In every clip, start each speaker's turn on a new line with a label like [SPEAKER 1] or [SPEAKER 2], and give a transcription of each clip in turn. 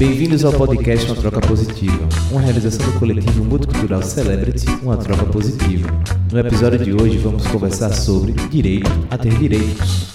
[SPEAKER 1] Bem-vindos ao podcast Uma Troca Positiva, uma realização do coletivo multicultural Celebrity Uma Troca Positiva. No episódio de hoje vamos conversar sobre direito a ter direitos.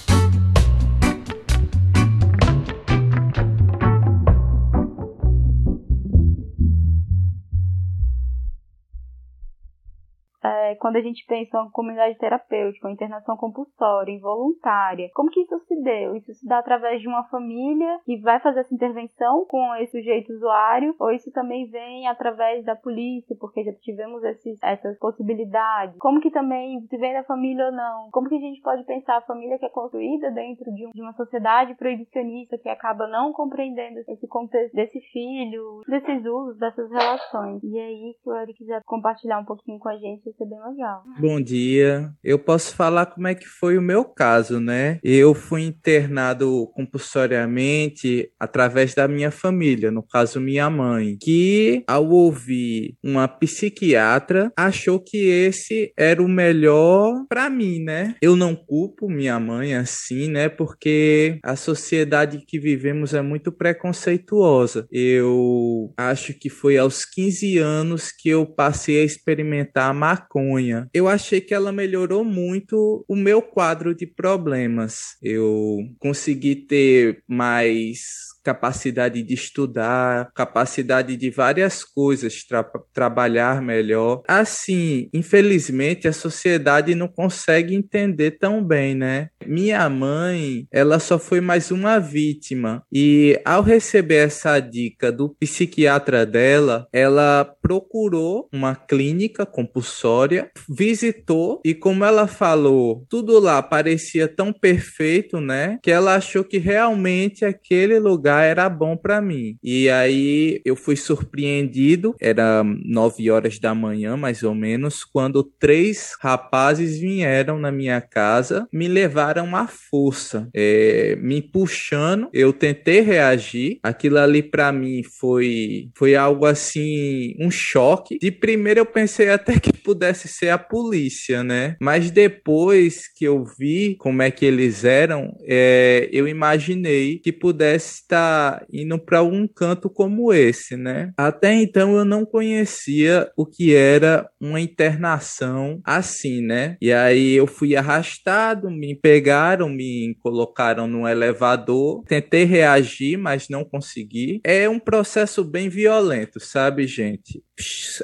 [SPEAKER 2] Quando a gente pensa uma comunidade terapêutica, uma internação compulsória, involuntária, como que isso se deu? Isso se dá através de uma família que vai fazer essa intervenção com esse sujeito usuário, ou isso também vem através da polícia, porque já tivemos esses, essas possibilidades? Como que também se vem da família ou não? Como que a gente pode pensar a família que é construída dentro de, um, de uma sociedade proibicionista que acaba não compreendendo esse contexto desse filho, desses usos, dessas relações? E aí, se o Eric quiser compartilhar um pouquinho com a gente, ser bem.
[SPEAKER 3] Bom dia. Eu posso falar como é que foi o meu caso, né? Eu fui internado compulsoriamente através da minha família, no caso minha mãe, que ao ouvir uma psiquiatra achou que esse era o melhor para mim, né? Eu não culpo minha mãe assim, né? Porque a sociedade que vivemos é muito preconceituosa. Eu acho que foi aos 15 anos que eu passei a experimentar maconha eu achei que ela melhorou muito o meu quadro de problemas. Eu consegui ter mais capacidade de estudar, capacidade de várias coisas, tra trabalhar melhor. Assim, infelizmente, a sociedade não consegue entender tão bem, né? Minha mãe, ela só foi mais uma vítima e ao receber essa dica do psiquiatra dela, ela procurou uma clínica compulsória, visitou e como ela falou, tudo lá parecia tão perfeito, né? Que ela achou que realmente aquele lugar era bom para mim. E aí eu fui surpreendido, era nove horas da manhã, mais ou menos, quando três rapazes vieram na minha casa, me levaram à força, é, me puxando. Eu tentei reagir, aquilo ali para mim foi, foi algo assim, um choque. De primeiro eu pensei até que pudesse ser a polícia, né? Mas depois que eu vi como é que eles eram, é, eu imaginei que pudesse estar indo para um canto como esse, né? Até então eu não conhecia o que era uma internação assim, né? E aí eu fui arrastado, me pegaram, me colocaram no elevador, tentei reagir, mas não consegui. É um processo bem violento, sabe, gente?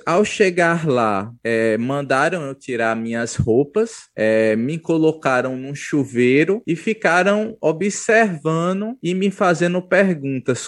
[SPEAKER 3] Ao chegar lá, é, mandaram eu tirar minhas roupas, é, me colocaram num chuveiro e ficaram observando e me fazendo perguntas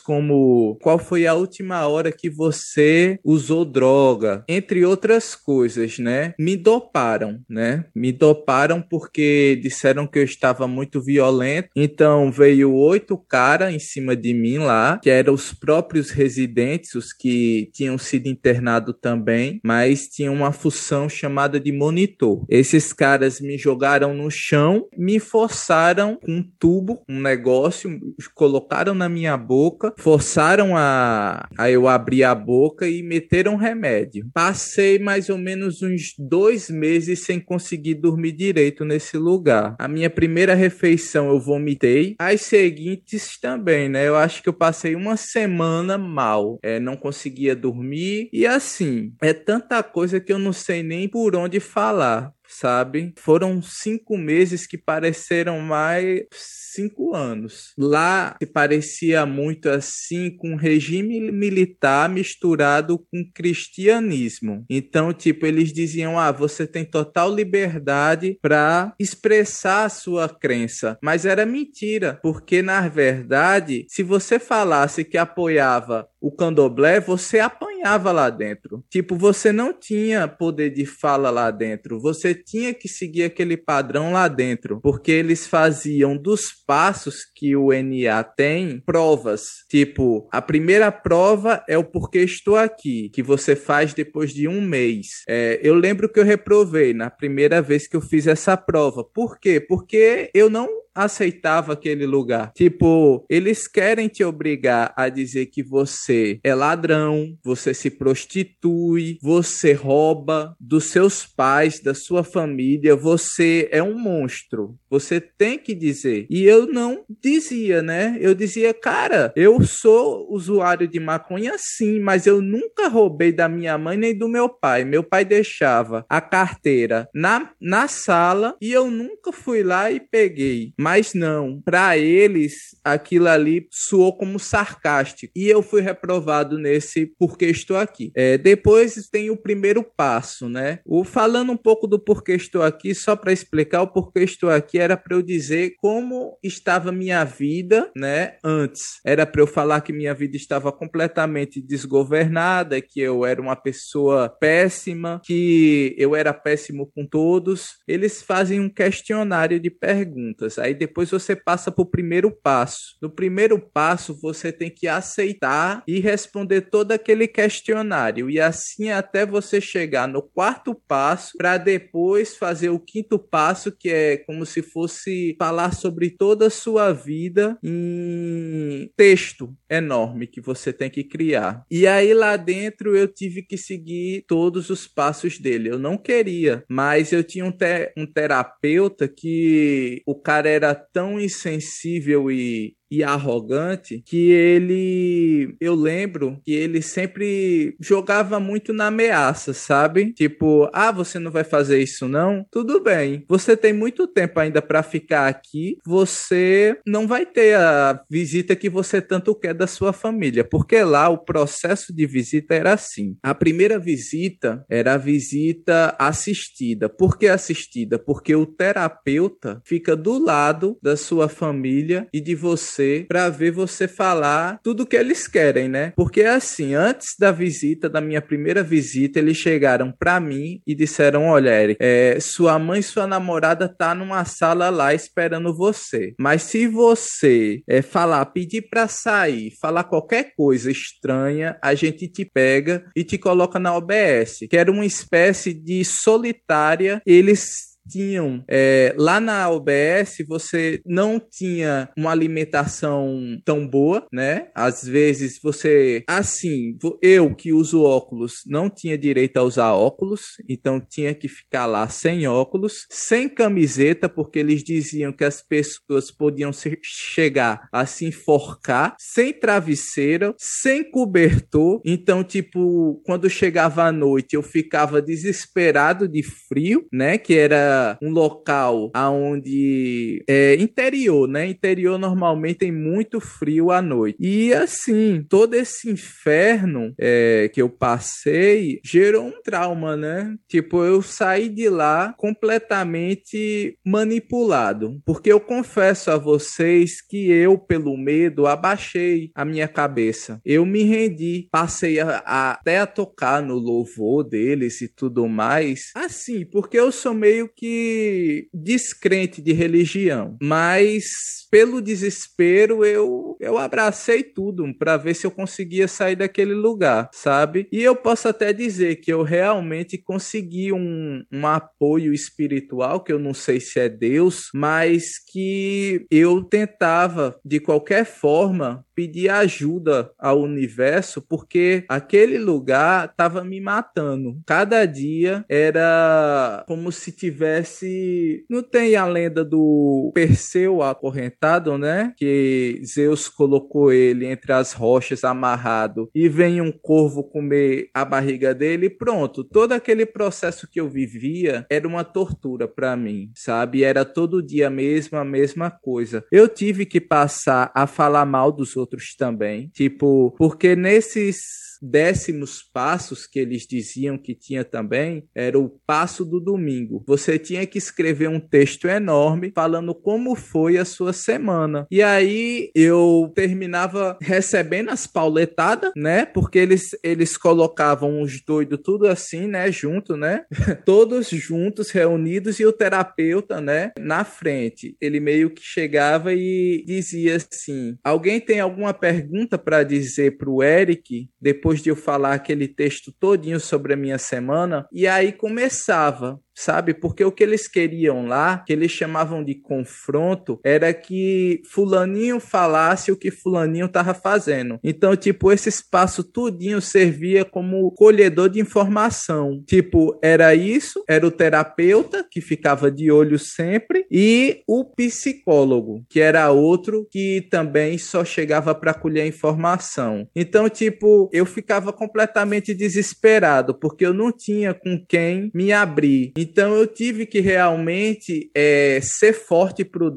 [SPEAKER 3] como qual foi a última hora que você usou droga, entre outras coisas, né? Me doparam, né? Me doparam porque disseram que eu estava muito violento. Então veio oito caras em cima de mim lá, que eram os próprios residentes, os que tinham sido internados também, mas tinha uma função chamada de monitor. Esses caras me jogaram no chão, me forçaram com um tubo, um negócio, colocaram na minha boca, forçaram a, a eu abrir a boca e meteram remédio. Passei mais ou menos uns dois meses sem conseguir dormir direito nesse lugar. A minha primeira refeição eu vomitei, as seguintes também, né? Eu acho que eu passei uma semana mal, é, não conseguia dormir e assim, é tanta coisa que eu não sei nem por onde falar sabe? Foram cinco meses que pareceram mais cinco anos. Lá se parecia muito assim com regime militar misturado com cristianismo. Então, tipo, eles diziam: ah, você tem total liberdade para expressar a sua crença. Mas era mentira, porque na verdade, se você falasse que apoiava o candomblé, você apanhava lá dentro. Tipo, você não tinha poder de fala lá dentro. Você tinha que seguir aquele padrão lá dentro, porque eles faziam dos passos que o NA tem provas. Tipo, a primeira prova é o porquê estou aqui, que você faz depois de um mês. É, eu lembro que eu reprovei na primeira vez que eu fiz essa prova. Por quê? Porque eu não aceitava aquele lugar. Tipo, eles querem te obrigar a dizer que você é ladrão, você se prostitui, você rouba dos seus pais, da sua família, você é um monstro. Você tem que dizer. E eu não dizia, né? Eu dizia, cara, eu sou usuário de maconha sim, mas eu nunca roubei da minha mãe nem do meu pai. Meu pai deixava a carteira na, na sala e eu nunca fui lá e peguei. Mas não, para eles aquilo ali soou como sarcástico e eu fui reprovado nesse porque estou aqui. É, depois tem o primeiro passo, né? O falando um pouco do porquê estou aqui, só para explicar o porquê estou aqui era para eu dizer como estava minha vida, né? Antes era para eu falar que minha vida estava completamente desgovernada, que eu era uma pessoa péssima, que eu era péssimo com todos. Eles fazem um questionário de perguntas. Aí depois você passa para o primeiro passo. No primeiro passo, você tem que aceitar e responder todo aquele questionário. E assim até você chegar no quarto passo, para depois fazer o quinto passo, que é como se fosse falar sobre toda a sua vida em texto enorme que você tem que criar. E aí lá dentro eu tive que seguir todos os passos dele. Eu não queria, mas eu tinha um, te um terapeuta que o cara era tão insensível e e arrogante que ele eu lembro que ele sempre jogava muito na ameaça, sabe? Tipo, ah, você não vai fazer isso não? Tudo bem. Você tem muito tempo ainda para ficar aqui. Você não vai ter a visita que você tanto quer da sua família, porque lá o processo de visita era assim. A primeira visita era a visita assistida. Por que assistida? Porque o terapeuta fica do lado da sua família e de você você para ver você falar tudo que eles querem, né? Porque assim, antes da visita, da minha primeira visita, eles chegaram para mim e disseram: Olha, Eric, é, sua mãe e sua namorada tá numa sala lá esperando você. Mas se você é, falar, pedir para sair, falar qualquer coisa estranha, a gente te pega e te coloca na OBS, que era uma espécie de solitária. Eles tinham é, lá na OBS você não tinha uma alimentação tão boa, né? Às vezes você, assim, eu que uso óculos não tinha direito a usar óculos, então tinha que ficar lá sem óculos, sem camiseta, porque eles diziam que as pessoas podiam se chegar a se enforcar, sem travesseiro, sem cobertor. Então, tipo, quando chegava a noite eu ficava desesperado de frio, né? Que era um local aonde é interior, né? Interior normalmente tem muito frio à noite. E assim, todo esse inferno é, que eu passei gerou um trauma, né? Tipo, eu saí de lá completamente manipulado, porque eu confesso a vocês que eu, pelo medo, abaixei a minha cabeça. Eu me rendi, passei a, a, até a tocar no louvor deles e tudo mais. Assim, porque eu sou meio que que descrente de religião, mas pelo desespero eu eu abracei tudo para ver se eu conseguia sair daquele lugar, sabe? E eu posso até dizer que eu realmente consegui um, um apoio espiritual, que eu não sei se é Deus, mas que eu tentava de qualquer forma pedir ajuda ao universo, porque aquele lugar estava me matando. Cada dia era como se tivesse. Não tem a lenda do Perseu acorrentado, né? Que Zeus colocou ele entre as rochas amarrado e vem um corvo comer a barriga dele. Pronto, todo aquele processo que eu vivia era uma tortura para mim, sabe? Era todo dia a mesma, a mesma coisa. Eu tive que passar a falar mal dos outros também. Tipo, porque nesses décimos passos que eles diziam que tinha também era o passo do domingo. Você tinha que escrever um texto enorme falando como foi a sua semana. E aí eu terminava recebendo as pauletadas, né? Porque eles, eles colocavam os doidos tudo assim, né? Junto, né? Todos juntos, reunidos, e o terapeuta, né? Na frente. Ele meio que chegava e dizia assim: Alguém tem alguma pergunta para dizer para o Eric depois de eu falar aquele texto todinho sobre a minha semana, e aí começava sabe? Porque o que eles queriam lá, que eles chamavam de confronto, era que fulaninho falasse o que fulaninho tava fazendo. Então, tipo, esse espaço tudinho servia como colhedor de informação. Tipo, era isso, era o terapeuta que ficava de olho sempre e o psicólogo, que era outro que também só chegava para colher informação. Então, tipo, eu ficava completamente desesperado porque eu não tinha com quem me abrir. Então, eu tive que realmente é, ser forte por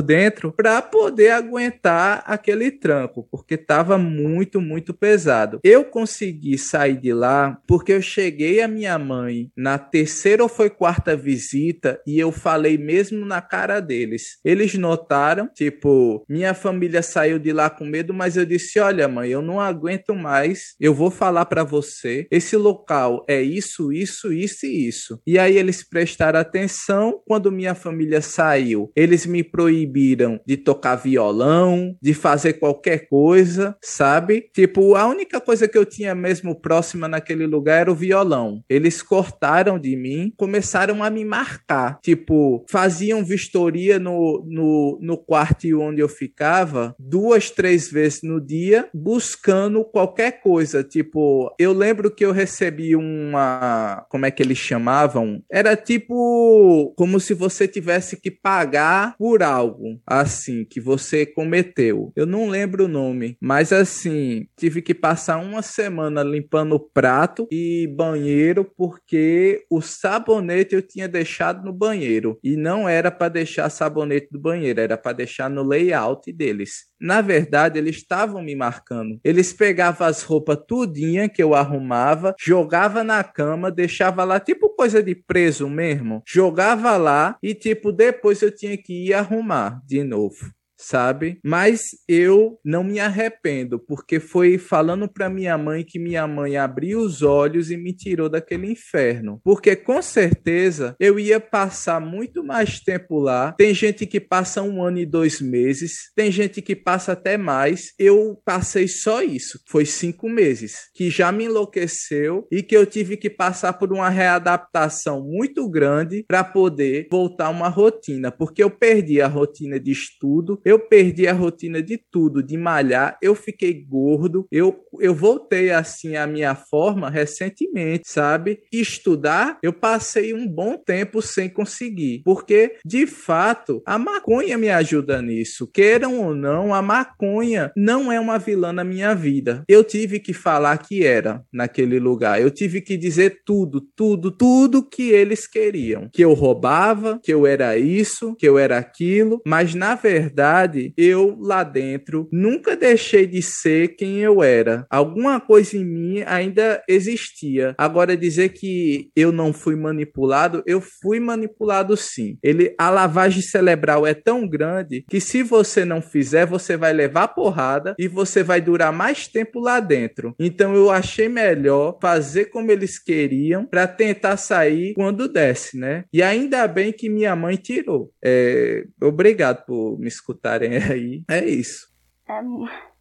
[SPEAKER 3] dentro para poder aguentar aquele tranco, porque estava muito, muito pesado. Eu consegui sair de lá porque eu cheguei a minha mãe na terceira ou foi quarta visita e eu falei mesmo na cara deles. Eles notaram, tipo, minha família saiu de lá com medo, mas eu disse: "Olha, mãe, eu não aguento mais. Eu vou falar para você. Esse local é isso, isso, isso e isso". E aí eles prestaram atenção quando minha família saiu. Eles me proibiram de tocar violão, de fazer qualquer coisa, sabe? Tipo, a única coisa que eu tinha mesmo próxima naquele lugar era o violão. Eles cortaram de mim, começaram a me marcar. Tipo, faziam vistoria no, no, no quarto onde eu ficava duas, três vezes no dia, buscando qualquer coisa. Tipo, eu lembro que eu recebi uma. Como é que eles chamavam? Era tipo como se você tivesse que pagar por algo assim que você cometeu. Eu não lembro o nome, mas assim, tive que passar uma semana limpando prato e banheiro porque o sabonete eu tinha deixado no banheiro e não era para deixar sabonete no banheiro, era para deixar no layout deles. Na verdade, eles estavam me marcando. Eles pegavam as roupas tudinha que eu arrumava, jogava na cama, deixava lá tipo coisa de preso mesmo, jogava lá e tipo depois eu tinha que ir arrumar de novo sabe? Mas eu não me arrependo, porque foi falando para minha mãe que minha mãe abriu os olhos e me tirou daquele inferno. Porque com certeza eu ia passar muito mais tempo lá. Tem gente que passa um ano e dois meses, tem gente que passa até mais. Eu passei só isso, foi cinco meses, que já me enlouqueceu e que eu tive que passar por uma readaptação muito grande para poder voltar a uma rotina, porque eu perdi a rotina de estudo, eu perdi a rotina de tudo, de malhar, eu fiquei gordo, eu, eu voltei assim à minha forma recentemente, sabe? Estudar, eu passei um bom tempo sem conseguir, porque de fato a maconha me ajuda nisso. Queiram ou não, a maconha não é uma vilã na minha vida. Eu tive que falar que era naquele lugar. Eu tive que dizer tudo, tudo, tudo que eles queriam. Que eu roubava, que eu era isso, que eu era aquilo, mas na verdade verdade, eu lá dentro nunca deixei de ser quem eu era. Alguma coisa em mim ainda existia. Agora dizer que eu não fui manipulado, eu fui manipulado sim. Ele a lavagem cerebral é tão grande que se você não fizer, você vai levar porrada e você vai durar mais tempo lá dentro. Então eu achei melhor fazer como eles queriam para tentar sair quando desce, né? E ainda bem que minha mãe tirou. É, obrigado por me escutar escutarem aí. É isso.
[SPEAKER 2] É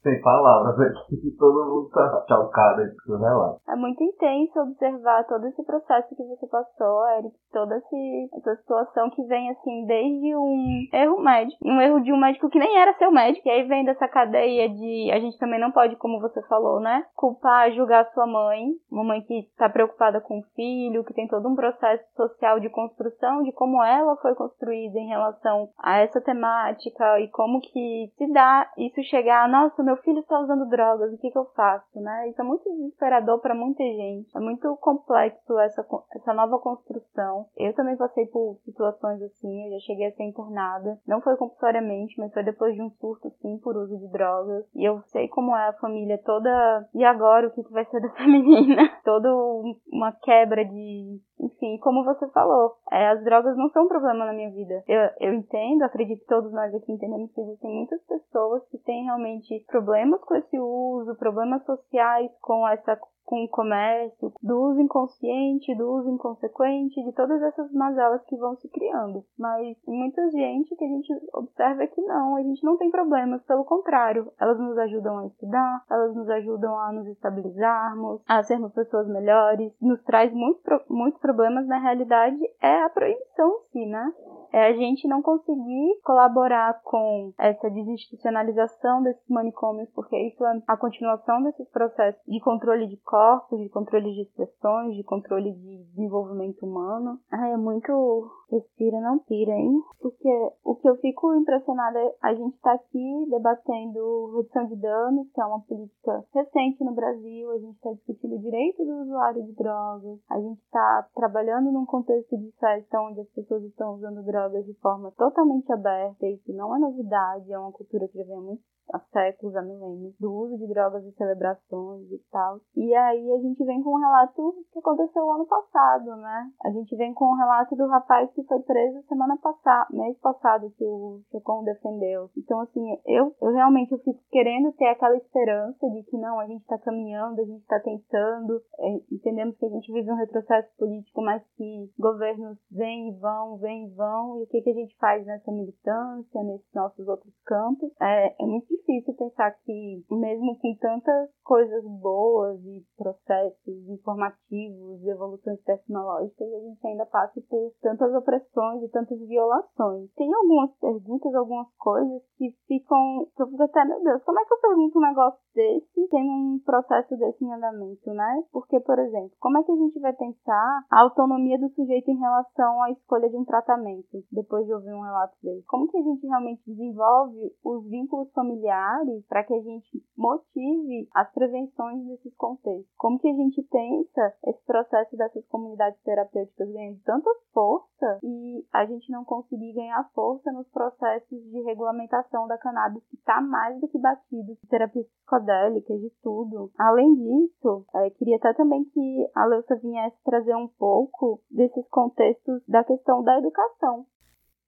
[SPEAKER 4] sem palavras aqui, todo mundo tá chocado com o relato.
[SPEAKER 2] É muito intenso observar todo esse processo que você passou, Eric, toda esse, essa situação que vem assim desde um erro médico, um erro de um médico que nem era seu médico, e aí vem dessa cadeia de a gente também não pode, como você falou, né, culpar, julgar sua mãe, uma mãe que tá preocupada com o filho, que tem todo um processo social de construção de como ela foi construída em relação a essa temática e como que se dá isso chegar, nossa, meu meu filho está usando drogas, o que, que eu faço, né? Isso é muito desesperador para muita gente. É muito complexo essa, essa nova construção. Eu também passei por situações assim, eu já cheguei a ser internada. Não foi compulsoriamente, mas foi depois de um surto, sim, por uso de drogas. E eu sei como é a família toda. E agora, o que, que vai ser dessa menina? Toda uma quebra de enfim, como você falou, é, as drogas não são um problema na minha vida. Eu, eu entendo, acredito que todos nós aqui entendemos que existem muitas pessoas que têm realmente problemas com esse uso, problemas sociais com essa com o comércio, do uso inconsciente, do uso inconsequente, de todas essas mazelas que vão se criando. Mas muita gente que a gente observa que não, a gente não tem problemas, pelo contrário, elas nos ajudam a estudar, elas nos ajudam a nos estabilizarmos, a sermos pessoas melhores, nos traz muitos, muitos problemas, na realidade, é a proibição em si, né? É a gente não conseguir colaborar com essa desinstitucionalização desses manicômios, porque isso é a continuação desses processos de controle de corpos, de controle de expressões, de controle de desenvolvimento humano. Ai, é muito respira, não pira, hein? Porque o que eu fico impressionada é a gente estar tá aqui debatendo redução de danos, que é uma política recente no Brasil, a gente está discutindo o direito do usuário de drogas, a gente está trabalhando num contexto de festa onde as pessoas estão usando drogas de forma totalmente aberta, isso não é novidade, é uma cultura que já vem há há séculos, há milênios, do uso de drogas em celebrações e tal. E aí a gente vem com um relato que aconteceu ano passado, né? A gente vem com um relato do rapaz que foi preso semana passada, mês passado, que o Chocon defendeu. Então, assim, eu, eu realmente eu fico querendo ter aquela esperança de que não, a gente tá caminhando, a gente tá tentando, é, entendemos que a gente vive um retrocesso político, mas que governos vêm e vão, vêm e vão, e o que, que a gente faz nessa militância, nesses nossos outros campos. É, é muito difícil pensar que, mesmo com tantas coisas boas e processos informativos e evoluções tecnológicas, a gente ainda passa por tantas opressões e tantas violações. Tem algumas perguntas, algumas coisas que ficam. Eu fico até, meu Deus, como é que eu pergunto um negócio desse tem um processo desse em andamento, né? Porque, por exemplo, como é que a gente vai pensar a autonomia do sujeito em relação à escolha de um tratamento, depois de ouvir um relato dele? Como que a gente realmente desenvolve os vínculos familiares para que a gente motive as prevenções desses contextos? Como que a gente pensa esse processo dessas comunidades terapêuticas ganhando tanta força e a gente não conseguir ganhar força nos processos de regulamentação da cannabis que está mais do que batido, terapia psicodélica, de tudo. Além disso, é, queria até também que a Leusa viesse trazer um pouco desses contextos da questão da educação.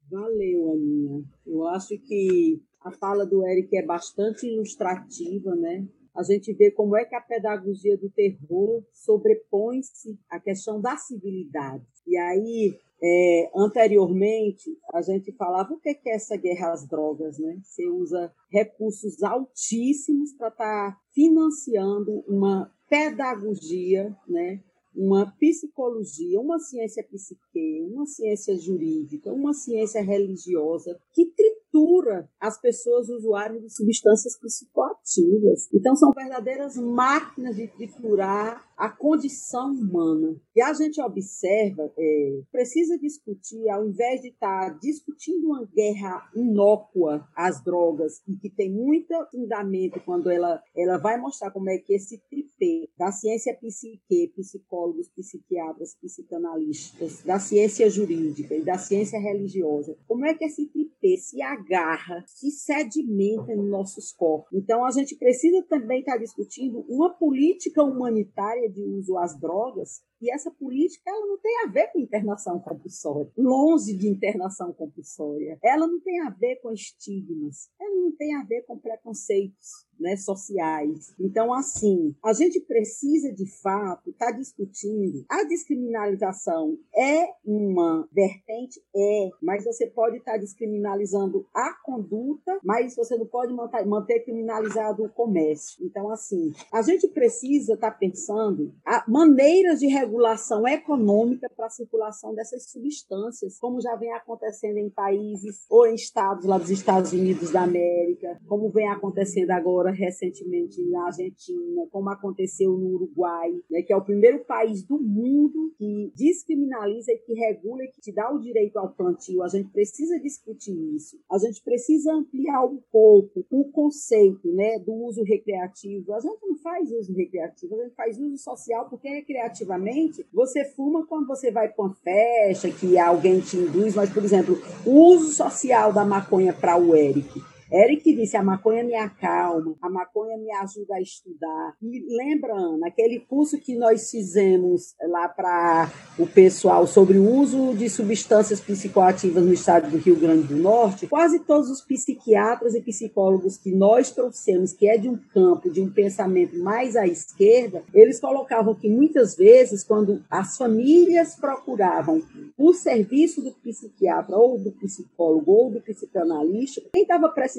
[SPEAKER 5] Valeu, Aninha. Eu acho que a fala do Eric é bastante ilustrativa, né? A gente vê como é que a pedagogia do terror sobrepõe-se à questão da civilidade. E aí, é, anteriormente, a gente falava o que é essa guerra às drogas, né? Você usa recursos altíssimos para estar tá financiando uma pedagogia, né? Uma psicologia, uma ciência psique, uma ciência jurídica, uma ciência religiosa que tritura as pessoas usuárias de substâncias psicoativas. Então, são verdadeiras máquinas de triturar a condição humana. E a gente observa, é, precisa discutir, ao invés de estar tá discutindo uma guerra inócua às drogas, e que tem muito fundamento quando ela, ela vai mostrar como é que esse tripé da ciência psique, psicólogos, psiquiatras, psicanalistas, da ciência jurídica e da ciência religiosa, como é que esse tripé se agarra, se sedimenta nos nossos corpos. Então, a gente precisa também estar tá discutindo uma política humanitária de uso às drogas e essa política ela não tem a ver com internação compulsória, longe de internação compulsória. Ela não tem a ver com estigmas, ela não tem a ver com preconceitos né, sociais. Então, assim, a gente precisa de fato estar tá discutindo. A descriminalização é uma vertente? É, mas você pode estar tá descriminalizando a conduta, mas você não pode manter, manter criminalizado o comércio. Então, assim, a gente precisa estar tá pensando maneiras de regulação econômica para a circulação dessas substâncias, como já vem acontecendo em países ou em estados lá dos Estados Unidos da América, como vem acontecendo agora recentemente na Argentina, como aconteceu no Uruguai, né, que é o primeiro país do mundo que descriminaliza e que regula e que te dá o direito ao plantio. A gente precisa discutir isso. A gente precisa ampliar um pouco o conceito né, do uso recreativo. A gente não faz uso recreativo, a gente faz uso social porque recreativamente você fuma quando você vai para uma festa, que alguém te induz, mas, por exemplo, o uso social da maconha para o Eric Eric disse: a maconha me acalma, a maconha me ajuda a estudar. E lembra, Ana, aquele curso que nós fizemos lá para o pessoal sobre o uso de substâncias psicoativas no estado do Rio Grande do Norte, quase todos os psiquiatras e psicólogos que nós trouxemos, que é de um campo, de um pensamento mais à esquerda, eles colocavam que muitas vezes, quando as famílias procuravam o serviço do psiquiatra ou do psicólogo ou do psicanalista, quem estava precisando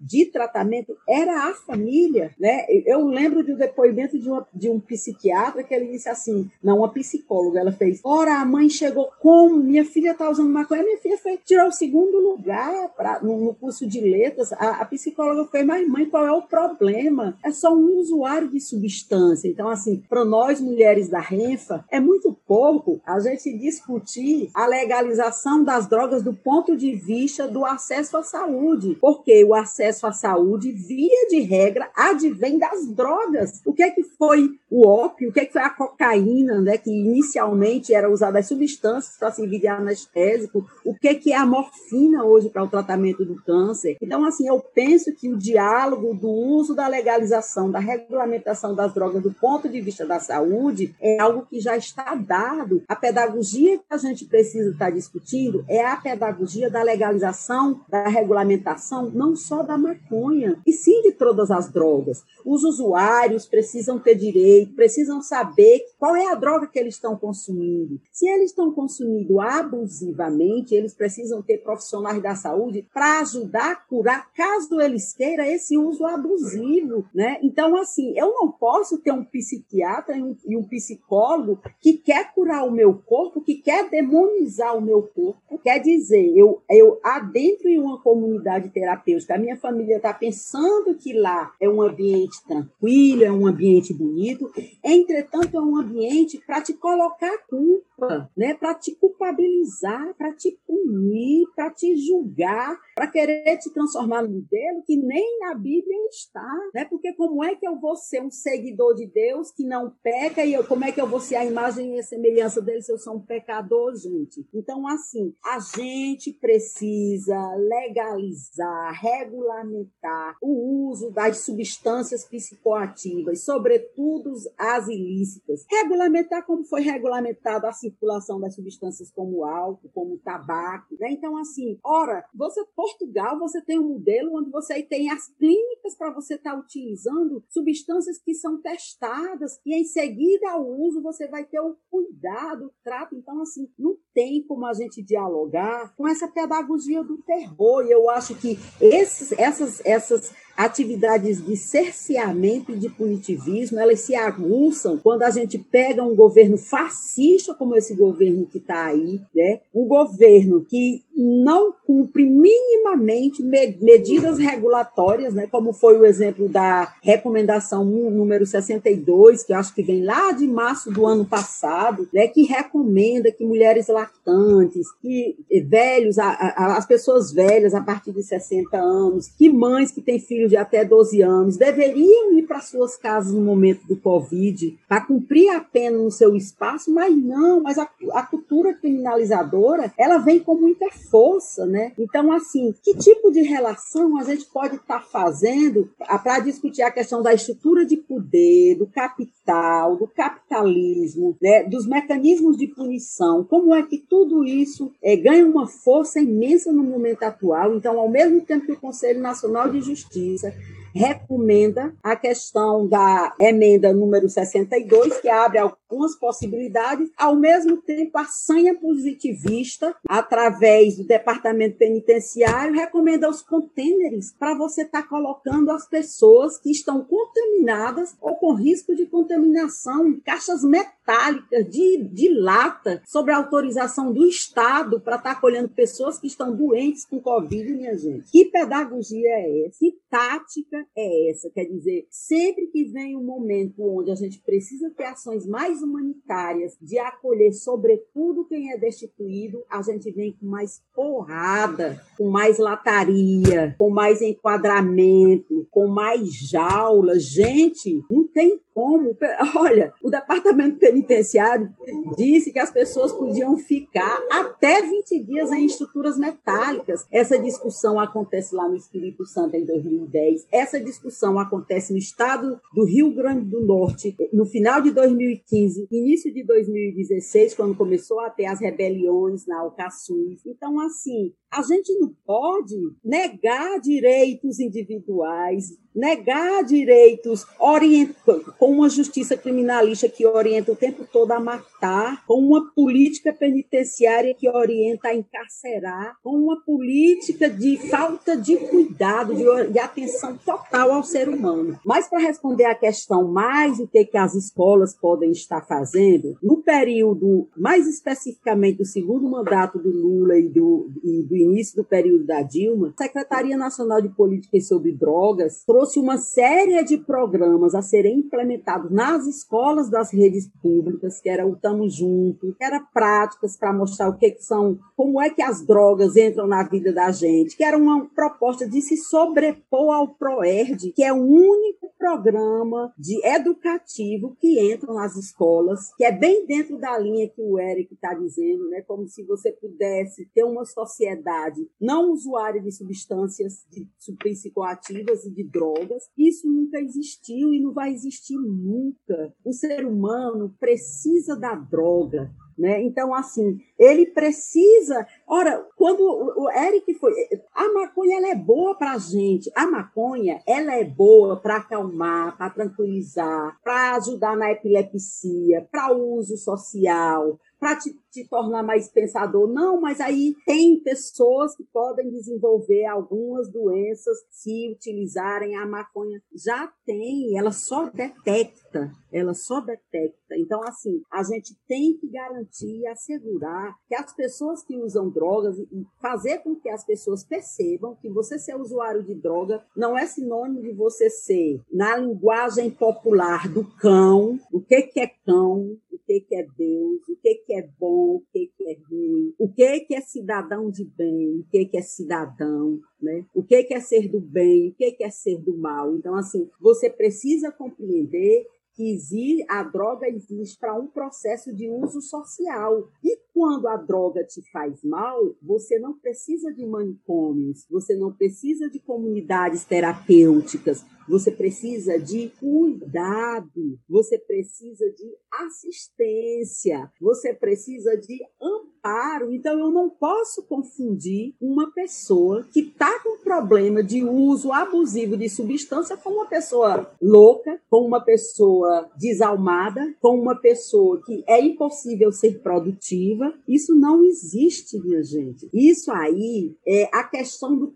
[SPEAKER 5] de tratamento era a família, né? Eu lembro de um depoimento de, uma, de um psiquiatra que ele disse assim, não, uma psicóloga, ela fez, ora, a mãe chegou como? Minha filha está usando maconha, minha filha foi tirar o segundo lugar pra, no, no curso de letras, a, a psicóloga foi, mas mãe, qual é o problema? É só um usuário de substância. Então, assim, para nós mulheres da Renfa, é muito pouco a gente discutir a legalização das drogas do ponto de vista do acesso à saúde, porque o acesso à saúde, via de regra, advém das drogas. O que é que foi o ópio? O que é que foi a cocaína, né, que inicialmente era usada as substâncias para servir de anestésico? O que é que é a morfina hoje para o tratamento do câncer? Então, assim, eu penso que o diálogo do uso da legalização, da regulamentação das drogas do ponto de vista da saúde é algo que já está dado. A pedagogia que a gente precisa estar discutindo é a pedagogia da legalização, da regulamentação, não só da maconha, e sim de todas as drogas. Os usuários precisam ter direito, precisam saber qual é a droga que eles estão consumindo. Se eles estão consumindo abusivamente, eles precisam ter profissionais da saúde para ajudar a curar, caso eles queiram esse uso abusivo, né? Então, assim, eu não posso ter um psiquiatra e um, psicólogo que quer curar o meu corpo, que quer demonizar o meu corpo. Quer dizer, eu, eu adentro em uma comunidade terapêutica, a minha família está pensando que lá é um ambiente tranquilo, é um ambiente bonito, entretanto, é um ambiente para te colocar culpa, né? para te culpabilizar, para te punir, para te julgar, para querer te transformar num modelo que nem na Bíblia está. Né? Porque como é que eu vou ser um seguidor de Deus que não peca e eu, como é que eu vou ser a imagem e a semelhança dele se eu sou um pecador, gente? Então, assim, a gente precisa legalizar, regulamentar o uso das substâncias psicoativas, sobretudo as ilícitas. Regulamentar como foi regulamentado a circulação das substâncias como álcool, como tabaco. Né? Então, assim, ora, você, Portugal, você tem um modelo onde você tem as clínicas para você estar tá utilizando substâncias que são testadas e em seguida ao uso você vai ter o cuidado, o trato. Então, assim, não tem como a gente dialogar com essa pedagogia do terror. E eu acho que esses, essas, essas atividades de cerceamento e de punitivismo, elas se aguçam quando a gente pega um governo fascista como esse governo que está aí, né? um governo que não cumpre minimamente medidas regulatórias, né? como foi o exemplo da recomendação número 62, que acho que vem lá de março do ano passado, né? que recomenda que mulheres lactantes, que velhos, as pessoas velhas a partir de 60 anos, que mães que têm filhos de até 12 anos deveriam ir para suas casas no momento do Covid para cumprir a pena no seu espaço, mas não, mas a, a cultura criminalizadora ela vem com muita força, né? Então, assim, que tipo de relação a gente pode estar tá fazendo para discutir a questão da estrutura de poder, do capital, do capitalismo, né? dos mecanismos de punição, como é que tudo isso é, ganha uma força imensa no momento atual? Então, ao mesmo tempo que o Conselho Nacional de Justiça Recomenda a questão da emenda número 62, que abre algumas possibilidades, ao mesmo tempo a sanha positivista, através do Departamento Penitenciário, recomenda os contêineres para você estar tá colocando as pessoas que estão contaminadas ou com risco de contaminação caixas metálicas de, de lata, sobre autorização do Estado para estar tá acolhendo pessoas que estão doentes com Covid, minha gente. Que pedagogia é essa? Que tática é essa? Quer dizer, sempre que vem um momento onde a gente precisa ter ações mais humanitárias, de acolher sobretudo quem é destituído, a gente vem com mais porrada, com mais lataria, com mais enquadramento, com mais jaulas. Gente, não tem como. Olha, o departamento penitenciário disse que as pessoas podiam ficar até 20 dias em estruturas metálicas. Essa discussão acontece lá no Espírito Santo em 2010. Essa discussão acontece no estado do Rio Grande do Norte no final de 2015, início de 2016, quando começou a ter as rebeliões na Alcaçuz. Então, assim, a gente não pode negar direitos individuais, negar direitos com uma justiça criminalista que orienta o tempo todo a matar, com uma política penitenciária que orienta a encarcerar, com uma política de falta de cuidado, de, de atenção total ao ser humano. Mas para responder à questão mais o que, que as escolas podem estar fazendo, no período, mais especificamente do segundo mandato do Lula e do, e do início do período da Dilma, a Secretaria Nacional de Políticas sobre Drogas trouxe trouxe uma série de programas a serem implementados nas escolas das redes públicas, que era o Tamo Junto, que era práticas para mostrar o que, que são, como é que as drogas entram na vida da gente, que era uma proposta de se sobrepor ao ProERD, que é o único programa de educativo que entra nas escolas, que é bem dentro da linha que o Eric está dizendo, né? como se você pudesse ter uma sociedade não usuária de substâncias de, psicoativas e de drogas. Isso nunca existiu e não vai existir nunca. O ser humano precisa da droga. Né? Então, assim, ele precisa. Ora, quando o Eric foi. A maconha ela é boa para a gente. A maconha ela é boa para acalmar, para tranquilizar, para ajudar na epilepsia, para uso social, para te, te, tornar mais pensador. Não, mas aí tem pessoas que podem desenvolver algumas doenças se utilizarem a maconha. Já tem, ela só detecta, ela só detecta. Então, assim, a gente tem que garantir e assegurar que as pessoas que usam drogas e fazer com que as pessoas percebam que você ser usuário de droga não é sinônimo de você ser, na linguagem popular do cão, o que, que é cão, o que, que é Deus, o que, que é bom, o que, é ruim, o que, é cidadão de bem, o que, é cidadão, né? O que, é ser do bem, o que, que é ser do mal. Então, assim, você precisa compreender que a droga existe para um processo de uso social. E quando a droga te faz mal, você não precisa de manicômios, você não precisa de comunidades terapêuticas, você precisa de cuidado, você precisa de assistência, você precisa de amparo. Então, eu não posso confundir uma pessoa que está com problema de uso abusivo de substância com uma pessoa louca, com uma pessoa desalmada, com uma pessoa que é impossível ser produtiva. Isso não existe, minha gente. Isso aí é a questão do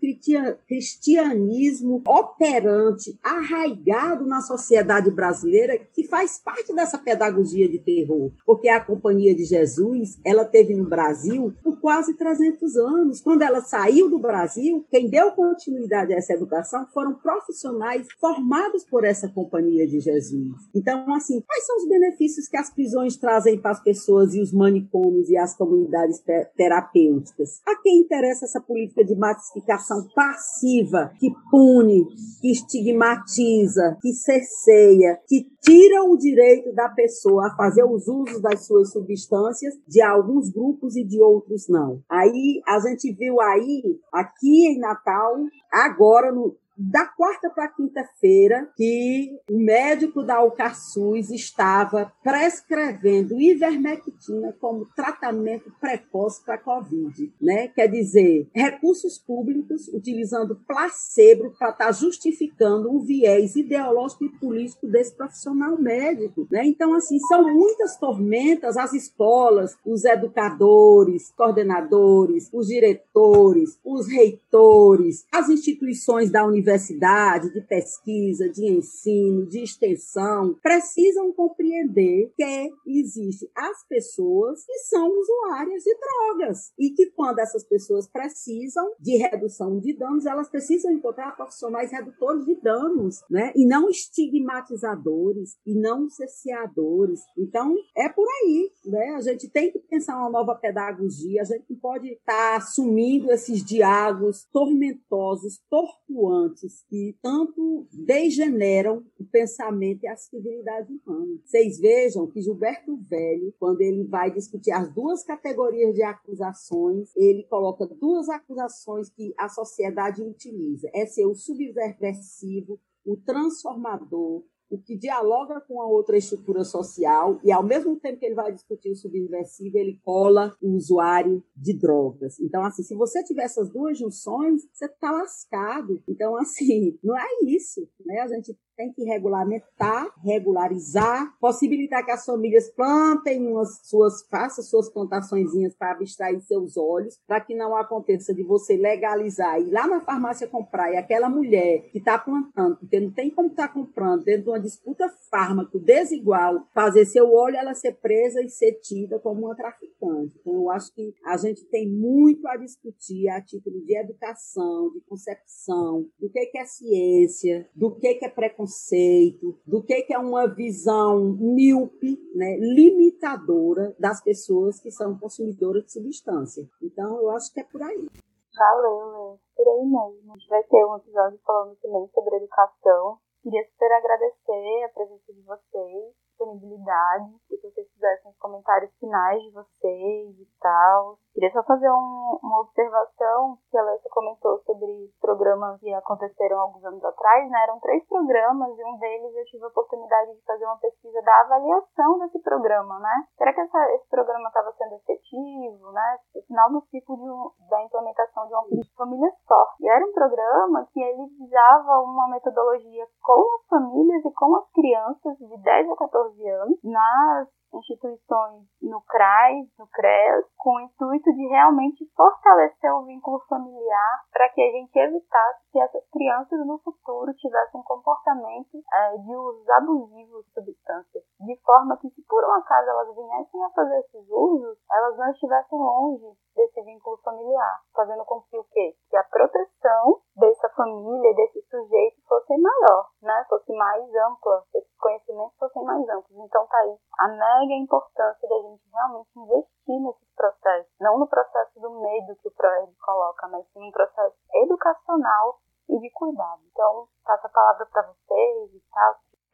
[SPEAKER 5] cristianismo operante, arraigado na sociedade brasileira, que faz parte dessa pedagogia de terror. Porque a Companhia de Jesus, ela teve no Brasil por quase 300 anos. Quando ela saiu do Brasil, quem deu continuidade a essa educação foram profissionais formados por essa Companhia de Jesus. Então, assim, quais são os benefícios que as prisões trazem para as pessoas e os manicômios e as comunidades terapêuticas? A quem interessa essa política de massificação passiva que pune, que estigmatiza, que cerceia, que tira o direito da pessoa a fazer os usos das suas substâncias de alguns grupos e de outros não. Aí a gente viu aí, aqui em Natal, agora no, da quarta para quinta-feira que o médico da Alcaçuz estava prescrevendo ivermectina como tratamento precoce para a Covid, né? Quer dizer, recursos públicos utilizando placebo para estar tá justificando um viés ideológico e político desse profissional médico, né? Então, assim, são muitas tormentas, as escolas, os educadores, coordenadores, os diretores, os reitores, as instituições da universidade universidade, de pesquisa, de ensino, de extensão, precisam compreender que existem as pessoas que são usuárias de drogas e que quando essas pessoas precisam de redução de danos, elas precisam encontrar profissionais redutores de danos, né? E não estigmatizadores e não cesseadores. Então, é por aí, né? A gente tem que pensar uma nova pedagogia, a gente não pode estar tá assumindo esses diálogos tormentosos, tortuantes que tanto degeneram o pensamento e a civilidade humana. Vocês vejam que Gilberto Velho, quando ele vai discutir as duas categorias de acusações, ele coloca duas acusações que a sociedade utiliza. É ser o subversivo, o transformador, o que dialoga com a outra estrutura social e, ao mesmo tempo que ele vai discutir o subversivo, ele cola o usuário de drogas. Então, assim, se você tiver essas duas junções, você está lascado. Então, assim, não é isso. Né? A gente tem que regulamentar, regularizar, possibilitar que as famílias plantem umas suas, façam suas plantaçõezinhas para abstrair seus olhos, para que não aconteça de você legalizar e lá na farmácia comprar e aquela mulher que está plantando, porque não tem como estar tá comprando dentro de uma disputa fármaco desigual, fazer seu olho ela ser presa e ser tida como uma traficante. Então, eu acho que a gente tem muito a discutir a título de educação, de concepção, do que é ciência, do que é preconceito preconceito, do que, que é uma visão míope, né, limitadora das pessoas que são consumidoras de substância. Então, eu acho que é por aí.
[SPEAKER 2] Valeu? Por aí mesmo. A gente vai ter um episódio falando também sobre educação. Queria super agradecer a presença de vocês, disponibilidade, e que vocês fizessem os comentários finais de vocês e tal. Queria só fazer um, uma observação que a Alessa comentou sobre programas que aconteceram alguns anos atrás, né? Eram três programas e um deles eu tive a oportunidade de fazer uma pesquisa da avaliação desse programa, né? Será que essa, esse programa estava sendo efetivo, né? O final do ciclo de, da implementação de uma política família só. E era um programa que ele visava uma metodologia com as famílias e com as crianças de 10 a 14 anos nas instituições no CRAS, no CREAS, com o intuito de realmente fortalecer o vínculo familiar para que a gente evitasse que essas crianças no futuro tivessem comportamento é, de usos abusivos de substâncias, de forma que se por um acaso elas viessem a fazer esses usos, elas não estivessem longe desse vínculo familiar, fazendo com que o quê? Que a proteção dessa família, desse sujeito fosse maior, né? Fosse mais ampla, conhecimentos fossem mais amplos. Então tá aí a mega importância da gente realmente investir nesses processos, não no processo do medo que o ProERD coloca, mas sim um processo educacional e de cuidado. Então, passo a palavra para vocês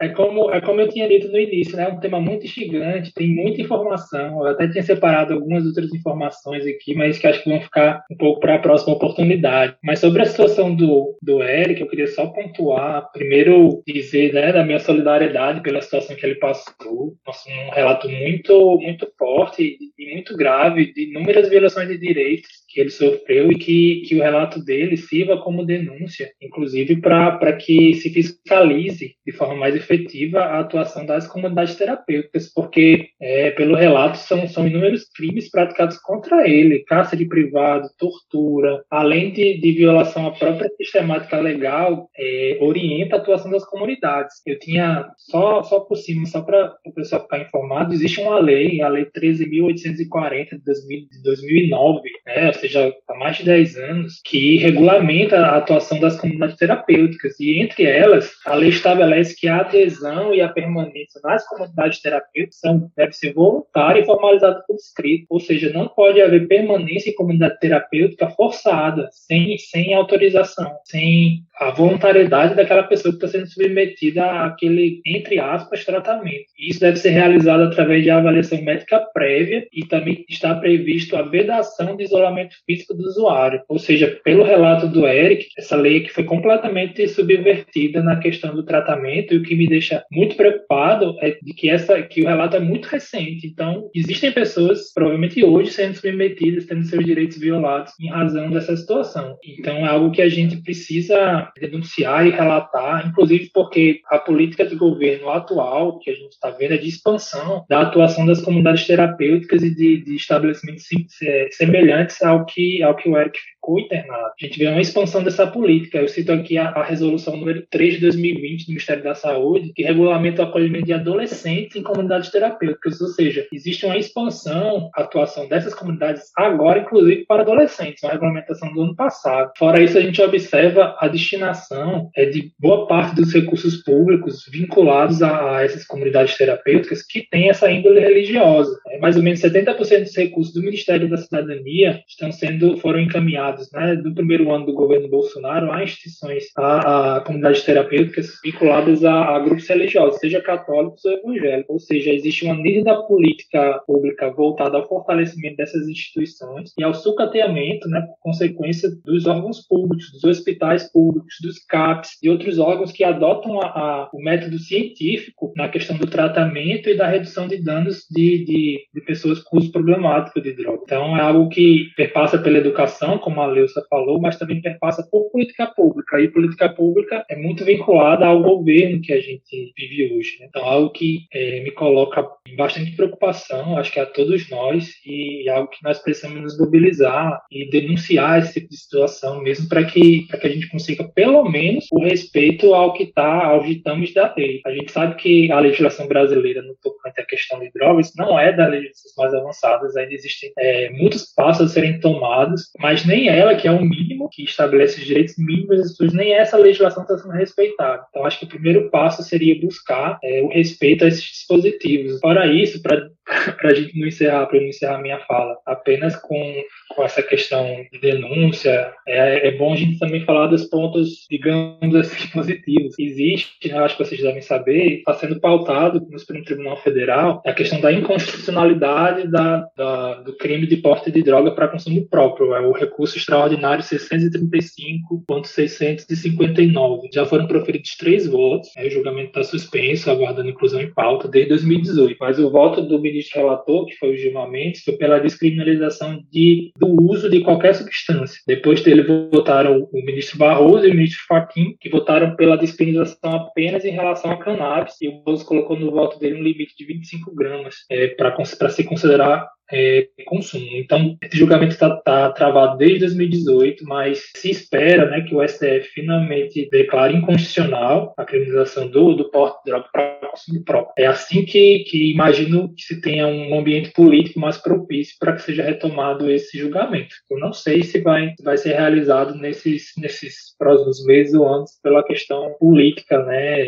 [SPEAKER 6] é como, é como eu tinha dito no início, né? É um tema muito instigante, tem muita informação. Eu até tinha separado algumas outras informações aqui, mas que acho que vão ficar um pouco para a próxima oportunidade. Mas sobre a situação do, do Eric, eu queria só pontuar, primeiro dizer né, da minha solidariedade pela situação que ele passou. Nossa, um relato muito, muito forte e muito grave de inúmeras violações de direitos que ele sofreu e que, que o relato dele sirva como denúncia, inclusive para que se fiscalize de forma mais efetiva a atuação das comunidades terapêuticas, porque, é, pelo relato, são, são inúmeros crimes praticados contra ele, cárcere privado, tortura, além de, de violação à própria sistemática legal, é, orienta a atuação das comunidades. Eu tinha, só, só por cima, só para o pessoal ficar informado, existe uma lei, a Lei 13.840 de 2009, né, seja, há mais de 10 anos, que regulamenta a atuação das comunidades terapêuticas. E, entre elas, a lei estabelece que a adesão e a permanência nas comunidades terapêuticas deve ser voluntária e formalizada por escrito. Ou seja, não pode haver permanência em comunidade terapêutica forçada, sem, sem autorização, sem a voluntariedade daquela pessoa que está sendo submetida àquele, entre aspas, tratamento. Isso deve ser realizado através de avaliação médica prévia e também está previsto a vedação de isolamento físico do usuário. Ou seja, pelo relato do Eric, essa lei que foi completamente subvertida na questão do tratamento e o que me deixa muito preocupado é de que essa que o relato é muito recente. Então, existem pessoas provavelmente hoje sendo submetidas, tendo seus direitos violados em razão dessa situação. Então, é algo que a gente precisa denunciar e relatar, inclusive porque a política de governo atual que a gente está vendo é de expansão da atuação das comunidades terapêuticas e de, de estabelecimentos semelhantes ao que, ao que o Eric ficou internado. A gente vê uma expansão dessa política. Eu cito aqui a, a resolução número 3 de 2020 do Ministério da Saúde, que regulamenta o acolhimento de adolescentes em comunidades terapêuticas, ou seja, existe uma expansão, atuação dessas comunidades agora, inclusive para adolescentes, uma regulamentação do ano passado. Fora isso, a gente observa a destinação é, de boa parte dos recursos públicos vinculados a, a essas comunidades terapêuticas que têm essa índole religiosa. É, mais ou menos 70% dos recursos do Ministério da Cidadania estão sendo foram encaminhados né, do primeiro ano do governo Bolsonaro, há instituições, há, há comunidades terapêuticas vinculadas a, a, grupos religiosos, seja católicos ou evangélicos. Ou seja, existe uma nítida política pública voltada ao fortalecimento dessas instituições e ao sucateamento, né, por consequência dos órgãos públicos, dos hospitais públicos, dos CAPs e outros órgãos que adotam a, a, o método científico na questão do tratamento e da redução de danos de, de, de pessoas com uso problemático de droga. Então, é algo que perpassa pela educação, como a Leusa falou, mas também perpassa por política pública. E política pública é muito vinculada ao governo que a gente vive hoje. Né? Então, algo que é, me coloca em bastante preocupação, acho que a todos nós, e algo que nós precisamos nos mobilizar e denunciar esse tipo de situação, mesmo para que, que a gente consiga, pelo menos, o respeito ao que está, aos ditames da lei. A gente sabe que a legislação brasileira no tocante à questão de drogas não é das legislações mais avançadas, ainda existem é, muitos passos a serem tomados, mas nem ela, que é o mínimo, que estabelece os direitos mínimos das pessoas, nem essa legislação está sendo respeitada. Então, acho que o primeiro passo seria buscar é, o respeito a esses dispositivos. Fora isso, para para a gente não encerrar, para não encerrar minha fala, apenas com, com essa questão de denúncia, é, é bom a gente também falar dos pontos, digamos assim, positivos. Existe, né, acho que vocês devem saber, está sendo pautado no Supremo Tribunal Federal a questão da inconstitucionalidade da, da, do crime de porte de droga para consumo próprio, é o recurso extraordinário 635.659. Já foram proferidos três votos, né, o julgamento está suspenso, aguardando inclusão em pauta desde 2018, mas o voto do ministro ministro relator, que foi o Gilmar Mendes, foi pela descriminalização de, do uso de qualquer substância. Depois dele votaram o ministro Barroso e o ministro Fachin, que votaram pela descriminalização apenas em relação a cannabis, e o Barroso colocou no voto dele um limite de 25 gramas é, para se considerar é, consumo. Então, esse julgamento está tá travado desde 2018, mas se espera né, que o STF finalmente declare inconstitucional a criminalização do, do porte de droga para consumo próprio. É assim que, que imagino que se tenha um ambiente político mais propício para que seja retomado esse julgamento. Eu não sei se vai, vai ser realizado nesses, nesses próximos meses ou anos pela questão política né,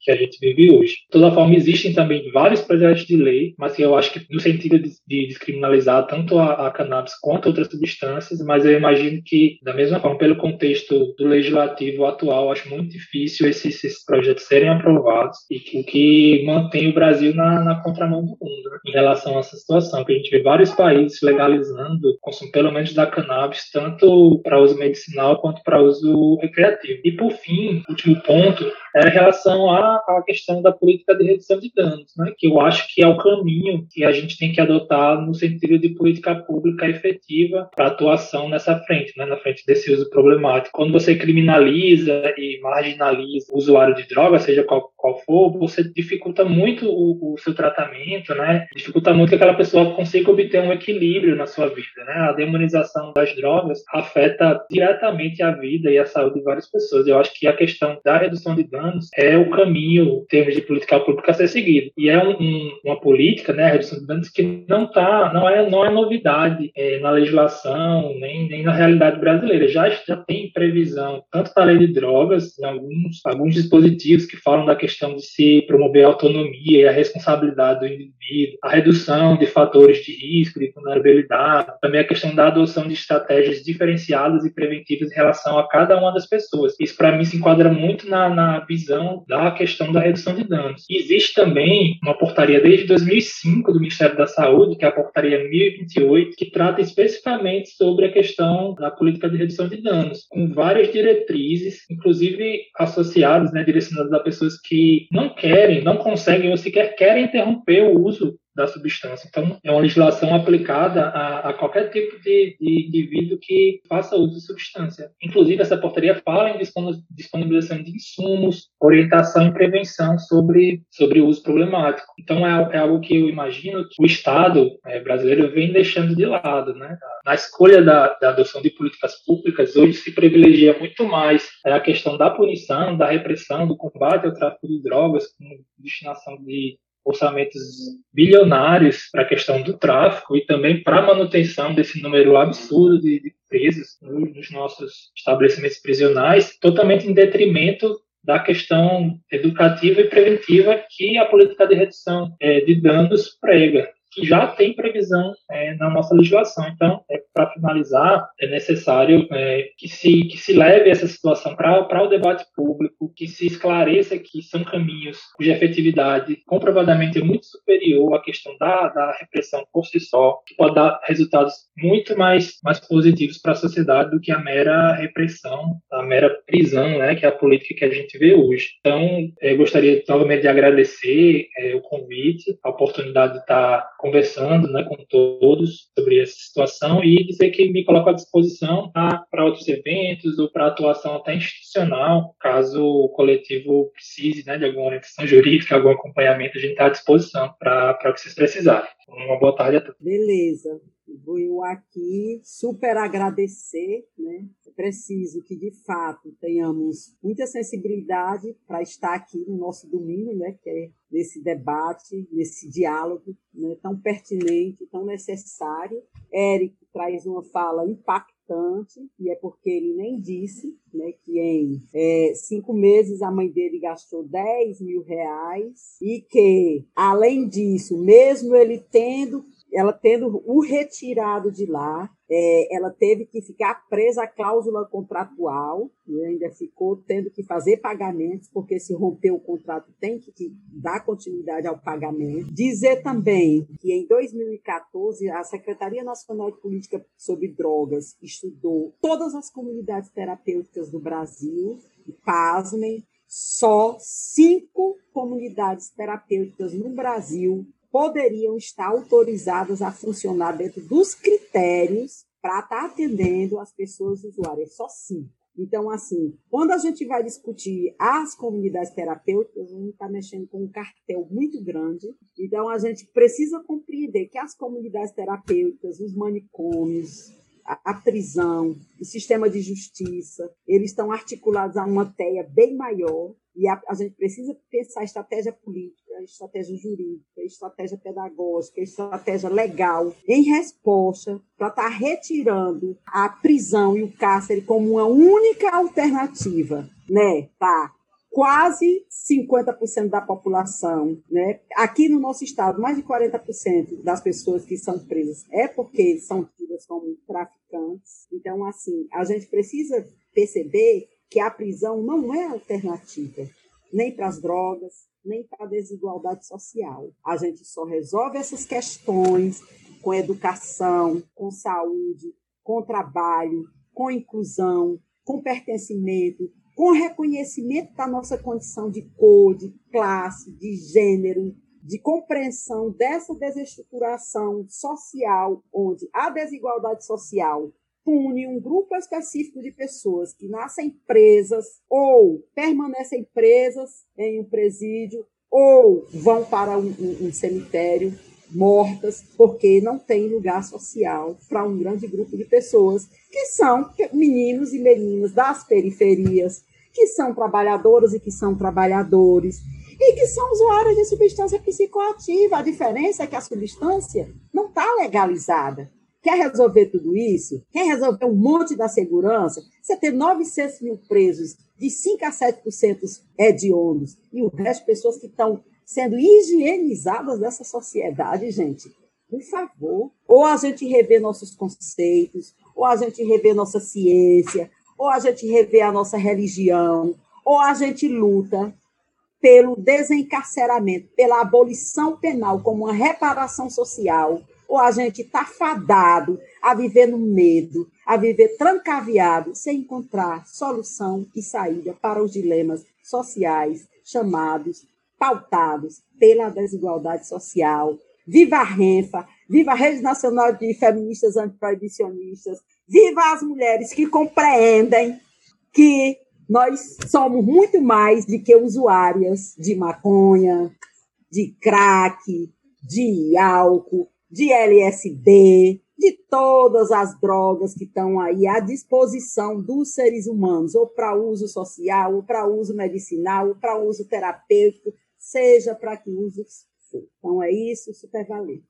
[SPEAKER 6] que a gente vive hoje. De toda forma, existem também vários projetos de lei, mas eu acho que no sentido de, de descriminalizar tanto a, a, cannabis quanto outras substâncias, mas eu imagino que, da mesma forma, pelo contexto do legislativo atual, acho muito difícil esses, esses projetos serem aprovados e que, o que mantém o Brasil na, na contramão do mundo né, em relação a essa situação, que a gente vê vários países legalizando o consumo, pelo menos da cannabis, tanto para uso medicinal quanto para uso recreativo. E, por fim, último ponto, é em relação à, à questão da política de redução de danos, né, que eu acho que é o caminho que a gente tem que adotar no sentido de política pública efetiva para atuação nessa frente, né, na frente desse uso problemático. Quando você criminaliza e marginaliza o usuário de droga, seja qual, qual for, você dificulta muito o, o, seu tratamento, né, dificulta muito que aquela pessoa consiga obter um equilíbrio na sua vida. Né? A demonização das drogas afeta diretamente a vida e a saúde de várias pessoas. Eu acho que a questão da redução de danos é o caminho, em termos de política pública, a ser seguido. E é um, um, uma política, né, a redução de danos, que não está não é, não é novidade é, na legislação, nem, nem na realidade brasileira. Já, já tem previsão, tanto na lei de drogas, em alguns, alguns dispositivos que falam da questão de se promover a autonomia e a responsabilidade do indivíduo, a redução de fatores de risco, de vulnerabilidade, também a questão da adoção de estratégias diferenciadas e preventivas em relação a cada uma das pessoas. Isso, para mim, se enquadra muito na, na visão da questão da redução de danos. Existe também uma portaria desde 2005 do Ministério da Saúde, que é a portaria 1028, que trata especificamente sobre a questão da política de redução de danos, com várias diretrizes, inclusive associadas, né, direcionadas a pessoas que não querem, não conseguem ou sequer querem interromper o uso da substância. Então, é uma legislação aplicada a, a qualquer tipo de, de, indivíduo que faça uso de substância. Inclusive, essa portaria fala em disponibilização de insumos, orientação e prevenção sobre, sobre uso problemático. Então, é, é algo que eu imagino que o Estado é, brasileiro vem deixando de lado. Né? Na escolha da, da adoção de políticas públicas, hoje se privilegia muito mais a questão da punição, da repressão, do combate ao tráfico de drogas, com destinação de orçamentos bilionários para a questão do tráfico e também para a manutenção desse número absurdo de, de presos nos nossos estabelecimentos prisionais, totalmente em detrimento da questão educativa e preventiva que a política de redução é, de danos prega que já tem previsão é, na nossa legislação. Então, é, para finalizar, é necessário é, que, se, que se leve essa situação para o debate público, que se esclareça que são caminhos cuja efetividade comprovadamente é muito superior à questão da, da repressão por si só, que pode dar resultados muito mais, mais positivos para a sociedade do que a mera repressão, a mera prisão, né, que é a política que a gente vê hoje. Então, eu gostaria novamente de agradecer é, o convite, a oportunidade de estar conversando né, com todos sobre essa situação e dizer que me coloco à disposição para outros eventos ou para atuação até institucional, caso o coletivo precise né, de alguma orientação jurídica, algum acompanhamento, a gente está à disposição para o que vocês precisarem. Uma boa tarde a todos.
[SPEAKER 5] Beleza. Vou eu aqui super agradecer, né? É preciso que de fato tenhamos muita sensibilidade para estar aqui no nosso domingo, né? Que é nesse debate, nesse diálogo né? tão pertinente, tão necessário. Eric traz uma fala impactante, e é porque ele nem disse né, que em é, cinco meses a mãe dele gastou 10 mil reais e que, além disso, mesmo ele tendo ela tendo o retirado de lá, é, ela teve que ficar presa à cláusula contratual, e ainda ficou tendo que fazer pagamentos, porque se romper o contrato tem que, que dar continuidade ao pagamento. Dizer também que em 2014 a Secretaria Nacional de Política sobre Drogas estudou todas as comunidades terapêuticas do Brasil, e pasmem, só cinco comunidades terapêuticas no Brasil poderiam estar autorizadas a funcionar dentro dos critérios para estar tá atendendo as pessoas usuárias, só cinco. Então, assim, quando a gente vai discutir as comunidades terapêuticas, a gente está mexendo com um cartel muito grande. Então, a gente precisa compreender que as comunidades terapêuticas, os manicômios, a, prisão, o sistema de justiça, eles estão articulados a uma teia bem maior e a, a gente precisa pensar estratégia política, estratégia jurídica, estratégia pedagógica, estratégia legal, em resposta para estar tá retirando a prisão e o cárcere como uma única alternativa, né? Tá quase 50% da população, né? Aqui no nosso estado, mais de 40% das pessoas que são presas é porque são tidas como traficantes. Então, assim, a gente precisa perceber que a prisão não é alternativa nem para as drogas, nem para a desigualdade social. A gente só resolve essas questões com educação, com saúde, com trabalho, com inclusão, com pertencimento, com reconhecimento da nossa condição de cor, de classe, de gênero, de compreensão dessa desestruturação social, onde a desigualdade social pune um grupo específico de pessoas que nascem presas ou permanecem presas em um presídio ou vão para um, um, um cemitério mortas porque não tem lugar social para um grande grupo de pessoas que são meninos e meninas das periferias, que são trabalhadoras e que são trabalhadores e que são usuários de substância psicoativa. A diferença é que a substância não está legalizada. Quer resolver tudo isso? Quer resolver um monte da segurança? Você ter 900 mil presos, de 5 a 7% hediondos, e o resto pessoas que estão sendo higienizadas dessa sociedade, gente. Por favor. Ou a gente rever nossos conceitos, ou a gente rever nossa ciência, ou a gente rever a nossa religião, ou a gente luta pelo desencarceramento, pela abolição penal como uma reparação social ou a gente está fadado a viver no medo, a viver trancaviado, sem encontrar solução e saída para os dilemas sociais chamados, pautados pela desigualdade social. Viva a Renfa, viva a Rede Nacional de Feministas Antiproibicionistas, viva as mulheres que compreendem que nós somos muito mais do que usuárias de maconha, de crack, de álcool, de LSD, de todas as drogas que estão aí à disposição dos seres humanos, ou para uso social, ou para uso medicinal, ou para uso terapêutico, seja para que uso for. Então é isso, super valeu.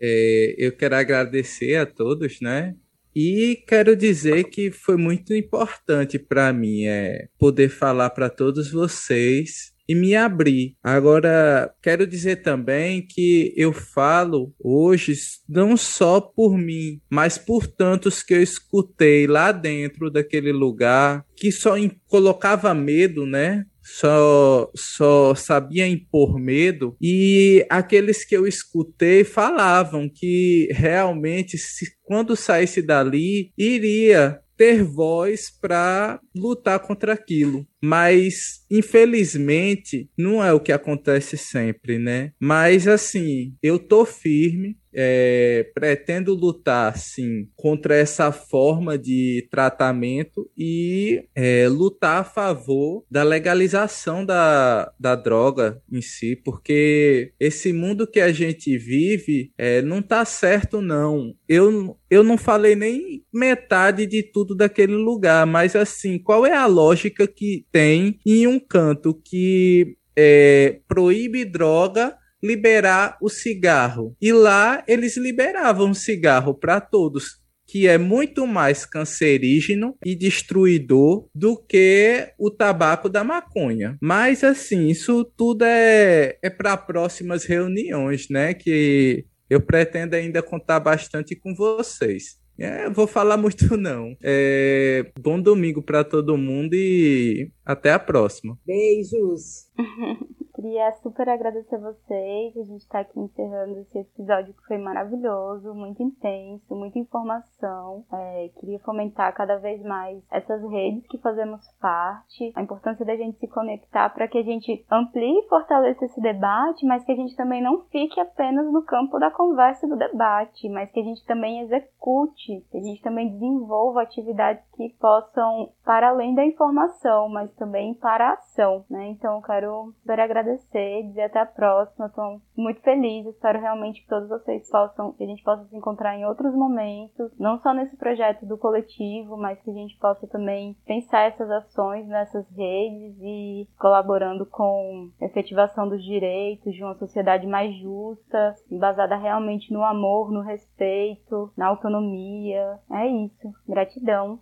[SPEAKER 3] É, eu quero agradecer a todos, né? E quero dizer que foi muito importante para mim é, poder falar para todos vocês e me abrir. Agora, quero dizer também que eu falo hoje não só por mim, mas por tantos que eu escutei lá dentro daquele lugar que só colocava medo, né? só, só sabia impor medo, e aqueles que eu escutei falavam que realmente, se, quando saísse dali, iria ter voz para lutar contra aquilo. Mas, infelizmente, não é o que acontece sempre, né? Mas, assim, eu tô firme, é, pretendo lutar, sim, contra essa forma de tratamento e é, lutar a favor da legalização da, da droga em si, porque esse mundo que a gente vive é, não tá certo, não. Eu, eu não falei nem metade de tudo daquele lugar, mas assim, qual é a lógica que tem em um canto que é, proíbe droga liberar o cigarro. E lá eles liberavam cigarro para todos, que é muito mais cancerígeno e destruidor do que o tabaco da maconha. Mas assim, isso tudo é, é para próximas reuniões, né? Que eu pretendo ainda contar bastante com vocês. É, vou falar muito não. É, bom domingo para todo mundo e até a próxima.
[SPEAKER 5] Beijos.
[SPEAKER 2] Queria super agradecer vocês. A gente está aqui encerrando esse episódio que foi maravilhoso, muito intenso, muita informação. É, queria fomentar cada vez mais essas redes que fazemos parte, a importância da gente se conectar para que a gente amplie e fortaleça esse debate, mas que a gente também não fique apenas no campo da conversa e do debate, mas que a gente também execute, que a gente também desenvolva atividades que possam, para além da informação, mas também para a ação. Né? Então, eu quero super agradecer agradecer, dizer até a próxima. Estou muito feliz. Espero realmente que todos vocês possam, que a gente possa se encontrar em outros momentos, não só nesse projeto do coletivo, mas que a gente possa também pensar essas ações nessas redes e colaborando com a efetivação dos direitos de uma sociedade mais justa, embasada realmente no amor, no respeito, na autonomia. É isso. Gratidão.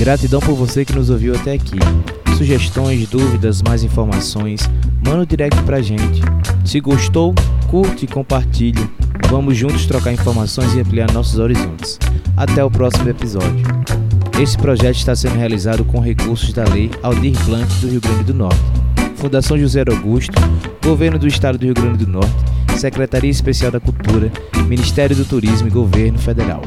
[SPEAKER 1] Gratidão por você que nos ouviu até aqui sugestões, dúvidas, mais informações, manda um direct pra gente. Se gostou, curte e compartilhe. Vamos juntos trocar informações e ampliar nossos horizontes. Até o próximo episódio. Esse projeto está sendo realizado com recursos da Lei Aldir Blanc do Rio Grande do Norte, Fundação José Augusto, Governo do Estado do Rio Grande do Norte, Secretaria Especial da Cultura, Ministério do Turismo e Governo Federal.